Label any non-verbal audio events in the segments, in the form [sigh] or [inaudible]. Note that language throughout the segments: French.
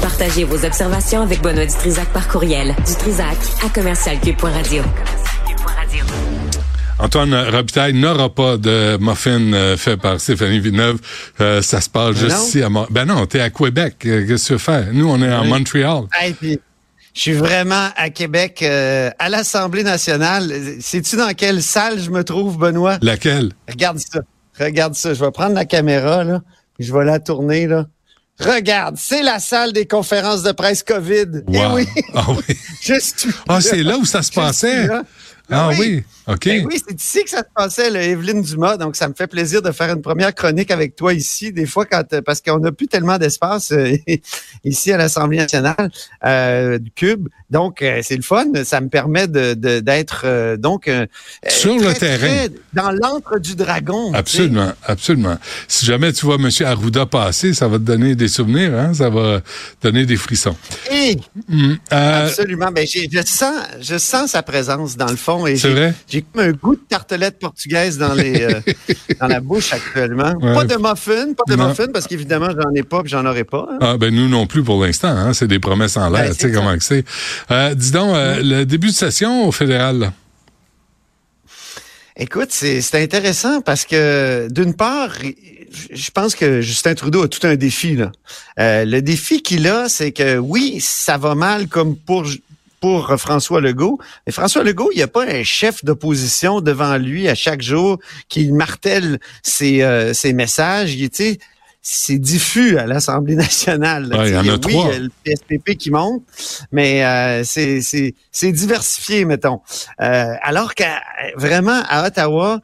Partagez vos observations avec Benoît Dutrisac par courriel. Dutrisac à commercialcube.radio. Antoine Robitaille n'aura pas de muffin euh, fait par Stéphanie Villeneuve. Euh, ça se passe juste ici à Montréal. Ben non, t'es à Québec. Euh, qu'est-ce que tu veux faire? Nous, on est à Montréal. je suis vraiment à Québec, à l'Assemblée nationale. Sais-tu dans quelle salle je me trouve, Benoît? Laquelle? Regarde ça. Regarde ça. Je vais prendre la caméra, là. Je vais la tourner, là. Regarde, c'est la salle des conférences de presse COVID. Eh oui. Ah oui. [laughs] Juste. Ah, c'est là où ça se passait. Ah, oui. OK. Ben oui, c'est ici que ça se passait, le Evelyne Dumas. Donc, ça me fait plaisir de faire une première chronique avec toi ici. Des fois, quand euh, parce qu'on n'a plus tellement d'espace euh, [laughs] ici à l'Assemblée nationale euh, du Cube. Donc, euh, c'est le fun. Ça me permet de d'être donc sur le terrain, dans l'antre du dragon. Absolument, absolument. Si jamais tu vois M. Arruda passer, ça va te donner des souvenirs. Hein? Ça va donner des frissons. Et, mm. absolument. Ben, je sens, je sens sa présence dans le fond. C'est vrai? J'ai comme un goût de tartelette portugaise dans les euh, [laughs] dans la bouche actuellement. Pas de muffin, pas de muffin parce qu'évidemment j'en ai pas, j'en aurai pas. Hein. Ah ben nous non plus pour l'instant. Hein? C'est des promesses en l'air. Ben, tu sais comment c'est. Euh, dis donc, euh, le début de session au fédéral. Écoute, c'est intéressant parce que d'une part, je pense que Justin Trudeau a tout un défi là. le défi qu'il a, c'est que oui, ça va mal comme pour pour François Legault. Mais François Legault, il n'y a pas un chef d'opposition devant lui à chaque jour qui martèle ses, euh, ses messages. Il, c'est diffus à l'Assemblée nationale. il y en a oui, trois. le PSPP qui monte, mais euh, c'est diversifié, mettons. Euh, alors qu'à vraiment à Ottawa,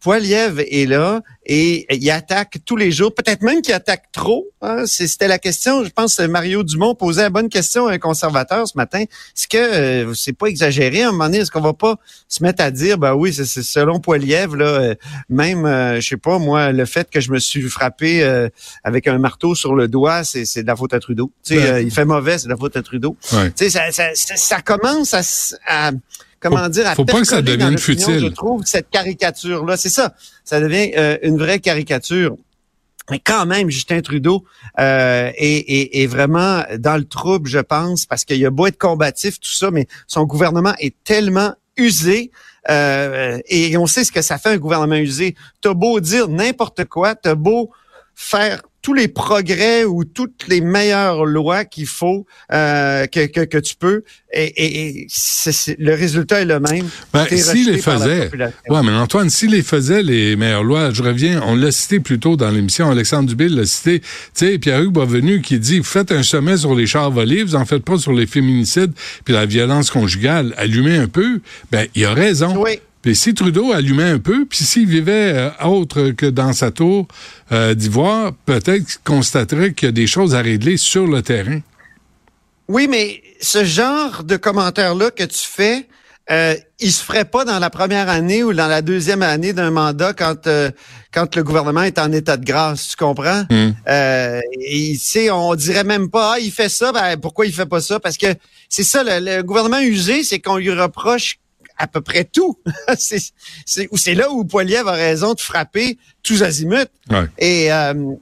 Poiliev est là et il attaque tous les jours, peut-être même qu'il attaque trop. Hein. C'était la question, je pense que Mario Dumont posait la bonne question à un conservateur ce matin. Est-ce que euh, c'est pas exagéré à un moment donné? Est-ce qu'on va pas se mettre à dire, ben oui, c'est selon Poiliev, là, euh, même, euh, je sais pas, moi, le fait que je me suis frappé avec un marteau sur le doigt, c'est de la faute à Trudeau. il fait mauvais, c'est de la faute à Trudeau. Ça, ça, ça, commence à comment dire, à faut pas que ça devienne futile. Je trouve cette caricature-là, c'est ça, ça devient euh, une vraie caricature. Mais quand même, Justin Trudeau euh, est, vraiment dans le trouble, je pense, parce qu'il a beau être combatif, tout ça, mais son gouvernement est tellement usé. Euh, et on sait ce que ça fait un gouvernement usé. T'as beau dire n'importe quoi, t'as beau faire tous les progrès ou toutes les meilleures lois qu'il faut euh, que, que, que, tu peux et, et le résultat est le même. Ben, s'il les faisait, ouais, mais Antoine, s'il les faisait les meilleures lois, je reviens, on l'a cité plus tôt dans l'émission, Alexandre Dubé l'a cité, tu sais, Pierre-Hugues Boisvenu qui dit, faites un sommet sur les chars volés, vous en faites pas sur les féminicides puis la violence conjugale, allumez un peu, ben, il a raison. Oui. Si Trudeau allumait un peu, puis s'il vivait euh, autre que dans sa tour euh, d'ivoire, peut-être qu'il constaterait qu'il y a des choses à régler sur le terrain. Oui, mais ce genre de commentaire-là que tu fais, euh, il se ferait pas dans la première année ou dans la deuxième année d'un mandat quand euh, quand le gouvernement est en état de grâce, tu comprends? Hmm. euh, et, on dirait même pas ah, il fait ça, ben pourquoi il fait pas ça? Parce que c'est ça le gouvernement usé, c'est qu'on lui reproche à peu près tout. [laughs] c'est là où Poiliev a raison de frapper tous azimuts. Et, euh,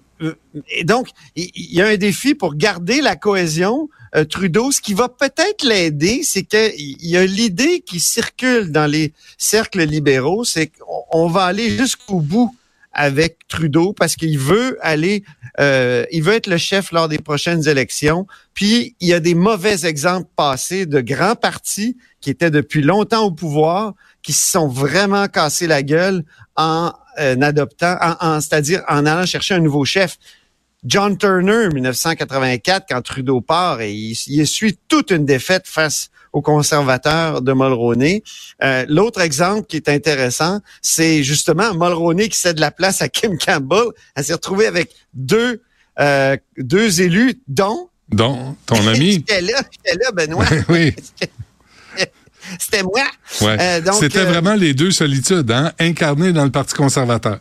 et donc, il y, a un défi pour garder la cohésion. Euh, Trudeau, ce qui va peut-être l'aider, c'est qu'il y a l'idée qui circule dans les cercles libéraux, c'est qu'on va aller jusqu'au bout avec Trudeau parce qu'il veut aller, euh, il veut être le chef lors des prochaines élections. Puis il y a des mauvais exemples passés de grands partis qui étaient depuis longtemps au pouvoir, qui se sont vraiment cassés la gueule en euh, adoptant, en, c'est-à-dire en allant chercher un nouveau chef. John Turner, 1984, quand Trudeau part, et il, il essuie toute une défaite face aux conservateurs de Mulroney. Euh, L'autre exemple qui est intéressant, c'est justement Mulroney qui cède la place à Kim Campbell. Elle s'est retrouvée avec deux, euh, deux élus, dont... Dont ton [laughs] ami. j'étais là, j'étais là, Benoît. [laughs] oui. [laughs] C'était moi. Ouais. Euh, C'était vraiment les deux solitudes, hein, incarnées dans le Parti conservateur.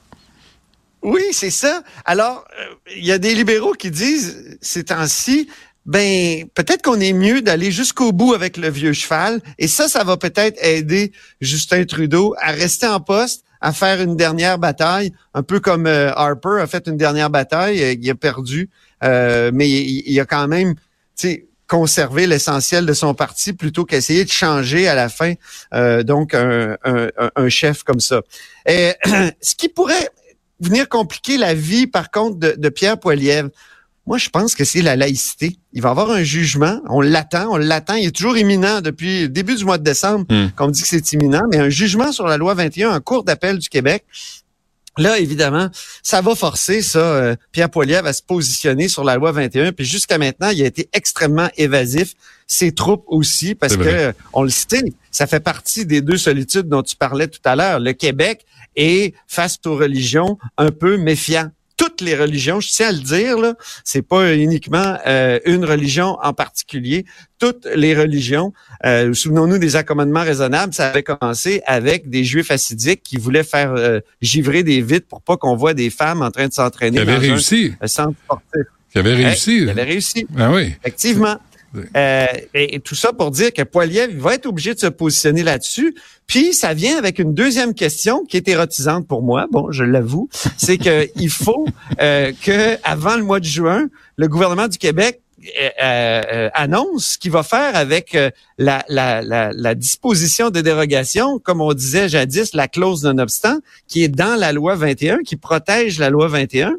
Oui, c'est ça. Alors, euh, il y a des libéraux qui disent, ces temps-ci, ben peut-être qu'on est mieux d'aller jusqu'au bout avec le vieux cheval et ça ça va peut-être aider Justin Trudeau à rester en poste à faire une dernière bataille un peu comme euh, Harper a fait une dernière bataille euh, il a perdu euh, mais il, a quand même, conservé l'essentiel de son parti plutôt qu'essayer de changer à la fin euh, donc un, chef comme ça. Et, [clears throat] ce qui pourrait venir compliquer la vie, par contre, de, Pierre Poilievre, moi, je pense que c'est la laïcité. Il va avoir un jugement. On l'attend, on l'attend. Il est toujours imminent depuis le début du mois de décembre hmm. qu'on dit que c'est imminent. Mais un jugement sur la loi 21 en cours d'appel du Québec. Là, évidemment, ça va forcer ça, euh, Pierre Poilievre à se positionner sur la loi 21. Puis jusqu'à maintenant, il a été extrêmement évasif. Ses troupes aussi, parce que, on le sait, ça fait partie des deux solitudes dont tu parlais tout à l'heure. Le Québec est, face aux religions, un peu méfiant toutes les religions, je tiens à le dire, là, c'est pas uniquement euh, une religion en particulier. Toutes les religions, euh, souvenons-nous des accommodements raisonnables, ça avait commencé avec des juifs assidiques qui voulaient faire euh, givrer des vitres pour pas qu'on voit des femmes en train de s'entraîner dans réussi. un centre sportif. Qui avait réussi. Il avait réussi. Ah oui. Effectivement. Euh, et, tout ça pour dire que Poiliev va être obligé de se positionner là-dessus. Puis ça vient avec une deuxième question qui est érotisante pour moi. Bon, je l'avoue, c'est que [laughs] il faut euh, que avant le mois de juin, le gouvernement du Québec euh, euh, annonce ce qu'il va faire avec la, la, la, la, disposition de dérogation, comme on disait jadis, la clause non-obstant, qui est dans la loi 21, qui protège la loi 21.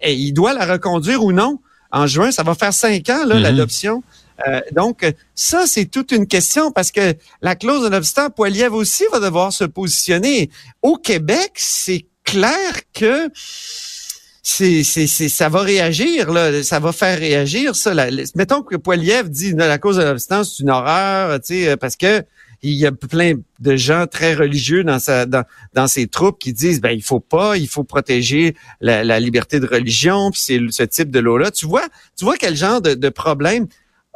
Et il doit la reconduire ou non. En juin, ça va faire cinq ans, mm-hmm. l'adoption euh, donc, ça, c'est toute une question parce que la clause de l'obstant, Poiliev aussi va devoir se positionner. Au Québec, c'est clair que c'est, c'est, ça va réagir, là, ça va faire réagir ça. mettons que Poiliev dit la cause de l'obstant, c'est une horreur, tu sais, parce que il y a plein de gens très religieux dans sa dans, dans ses troupes qui disent ben il faut pas, il faut protéger la, liberté de religion, puis c'est ce type de loi là. Tu vois, tu vois quel genre de, de problème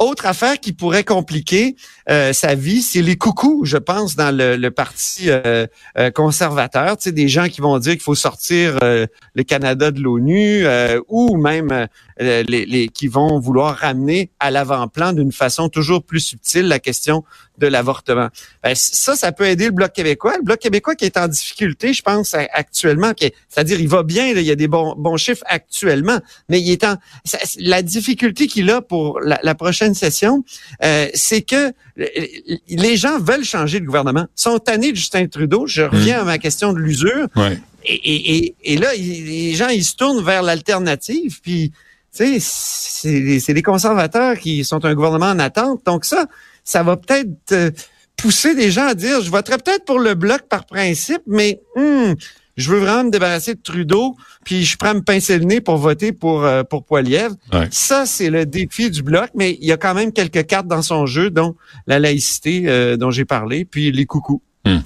autre affaire qui pourrait compliquer euh, sa vie, c'est les coucous, je pense, dans le, parti euh, euh, conservateur. Tu sais, des gens qui vont dire qu'il faut sortir le Canada de l'ONU ou même les, les, qui vont vouloir ramener à l'avant-plan d'une façon toujours plus subtile la question de l'avortement. Ben, ça, ça peut aider le Bloc québécois. Le Bloc québécois qui est en difficulté, je pense, actuellement, c'est-à-dire il va bien, il y a des bons, bons chiffres actuellement, mais il est en la difficulté qu'il a pour la, prochaine session, euh, c'est que les gens veulent changer de gouvernement. Ils sont tannés de Justin Trudeau. Je reviens mmh. à ma question de l'usure. Et, et, là, les gens, ils se tournent vers l'alternative, puis tu sais, c'est les conservateurs qui sont un gouvernement en attente. Donc ça, ça va peut-être euh, pousser des gens à dire, je voterai peut-être pour le bloc par principe, mais hmm, je veux vraiment me débarrasser de Trudeau, puis je prends me pincer le nez pour voter pour euh, pour Poiliev. Ça, c'est le défi du bloc, mais il y a quand même quelques cartes dans son jeu, dont la laïcité euh, dont j'ai parlé, puis les coucous. Hmm.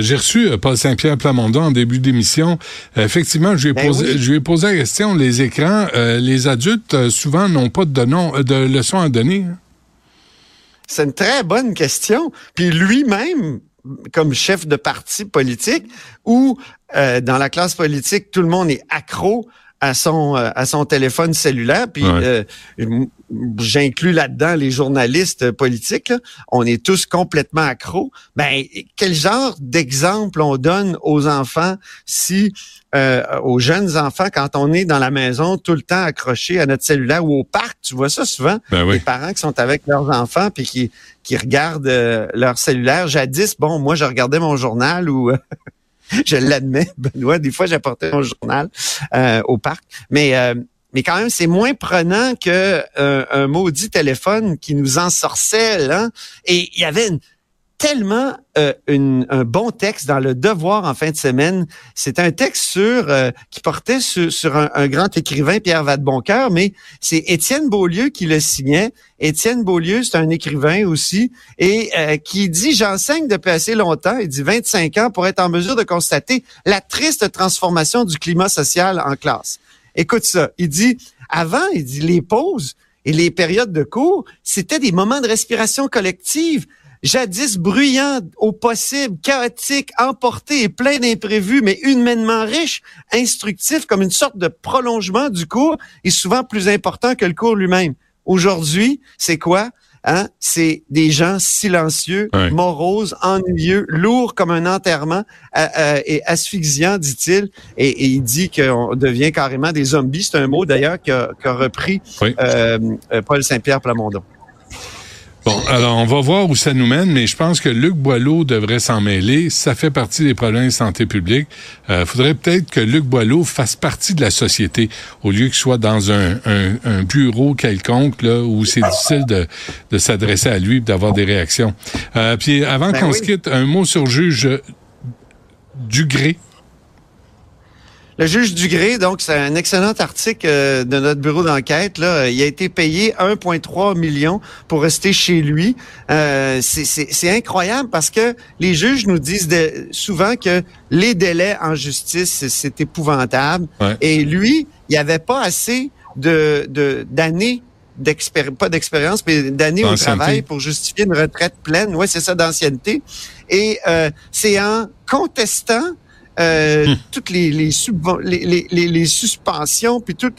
j'ai reçu Paul Saint-Pierre Plamondon en début d'émission. effectivement, je lui, ai ben posé, je lui ai posé la question, les écrans, les adultes souvent n'ont pas de, nom, de leçons à donner. Hein? C'est une très bonne question. Puis lui-même, comme chef de parti politique, ou euh, dans la classe politique, tout le monde est accro à son euh, à son téléphone cellulaire. Puis euh, j'inclus là-dedans les journalistes politiques. On est tous complètement accros. Ben quel genre d'exemple on donne aux enfants si euh, aux jeunes enfants quand on est dans la maison tout le temps accroché à notre cellulaire ou au parc, tu vois ça souvent, ben les parents qui sont avec leurs enfants puis qui qui regardent leur cellulaire. Jadis, bon, moi je regardais mon journal ou [laughs] [laughs] je l'admets, Benoît. Des fois, j'apportais mon journal euh, au parc. Mais euh, mais quand même, c'est moins prenant que euh, un maudit téléphone qui nous ensorcelle. Hein? Et il y avait une, tellement euh, un bon texte dans le Devoir en fin de semaine. C'est un texte sur euh, qui portait sur, un, grand écrivain, Pierre Vadeboncoeur, mais c'est Étienne Beaulieu qui le signait. Étienne Beaulieu, c'est un écrivain aussi, et euh, qui dit, j'enseigne depuis assez longtemps, il dit 25 ans, pour être en mesure de constater la triste transformation du climat social en classe. Écoute ça, il dit, avant, il dit, les pauses et les périodes de cours, c'était des moments de respiration collective jadis bruyant au possible, chaotique, emporté et plein d'imprévus, mais humainement riche, instructif comme une sorte de prolongement du cours, est souvent plus important que le cours lui-même. Aujourd'hui, c'est quoi? Hein, c'est des gens silencieux, moroses, ennuyeux, lourds comme un enterrement euh, euh, et asphyxiant, dit-il. Et, il dit qu'on devient carrément des zombies. C'est un mot d'ailleurs qu'a repris euh, Paul Saint-Pierre Plamondon. Bon, alors on va voir où ça nous mène, mais je pense que Luc Boileau devrait s'en mêler. Ça fait partie des problèmes de santé publique. Il euh, faudrait peut-être que Luc Boileau fasse partie de la société au lieu qu'il soit dans un, un, bureau quelconque là où c'est difficile de, de s'adresser à lui et d'avoir des réactions. Euh, puis avant ben qu'on se quitte, un mot sur juge Dugré. Le juge Dugré, donc c'est un excellent article euh, de notre bureau d'enquête. Là, il a été payé 1,3 million pour rester chez lui. Euh, c'est incroyable parce que les juges nous disent souvent que les délais en justice c'est épouvantable. Et lui, il n'y avait pas assez de d'années d'expérience, pas d'expérience, mais d'années au travail pour justifier une retraite pleine. Ouais, c'est ça d'ancienneté. Et euh, c'est en contestant euh, hmm. toutes les les, les, les, les, suspensions, puis tout,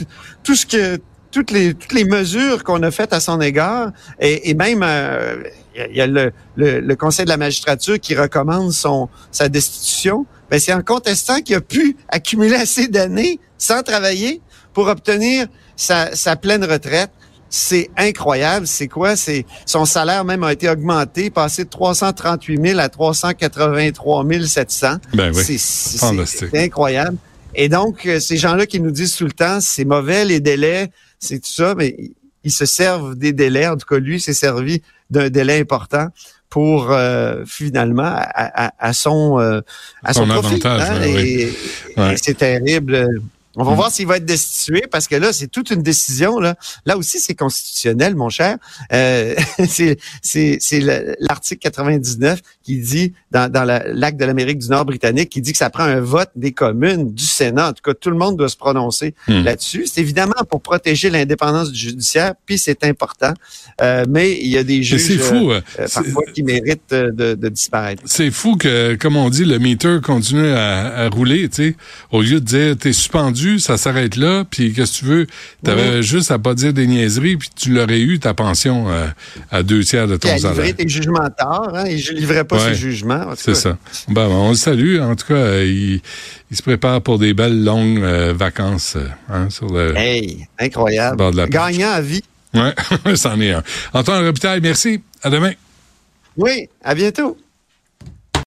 tout ce que toutes les toutes les mesures qu'on a faites à son égard, et, et même euh, il y a le, le, Conseil de la magistrature qui recommande son sa destitution. Ben c'est en contestant qu'il a pu accumuler [laughs] assez d'années sans travailler pour obtenir sa, sa pleine retraite. C'est incroyable. C'est quoi? C'est son salaire même a été augmenté, passé de 338 000 à 383 700. Ben oui. C'est incroyable. Et donc, euh, ces gens-là qui nous disent tout le temps, c'est mauvais les délais, c'est tout ça, mais ils se servent des délais. En tout cas, lui s'est servi d'un délai important pour euh, finalement à, son euh, à son, profit. Avantage, hein, et c'est terrible. On va mm. voir s'il va être destitué parce que là, c'est toute une décision. Là, là aussi, c'est constitutionnel, mon cher. Euh, [laughs] c'est l'article 99 qui dit, dans, dans l'acte de l'Amérique du Nord britannique, qui dit que ça prend un vote des communes, du Sénat. En tout cas, tout le monde doit se prononcer mm. là-dessus. C'est évidemment pour protéger l'indépendance du judiciaire, puis c'est important. Euh, mais il y a des juges fou, euh, euh parfois qui méritent euh, de, de disparaître. C'est fou que, comme on dit, le meter continue à, à rouler. Tu sais, au lieu de dire t'es suspendu ça s'arrête là, puis qu'est-ce que tu veux? Tu avais juste à pas dire des niaiseries, puis tu l'aurais eu, ta pension, euh, à deux tiers de ton salaire. Il livré tes jugements tard, hein, et je livrais pas ses jugements. C'est ça. Ben, on le salue. En tout cas, euh, il, il, se prépare pour des belles longues euh, vacances hein, sur le Hey, incroyable. Gagnant à vie. Ouais, [laughs] c'en est un. Antoine Robitaille, merci. À demain. Oui, à bientôt.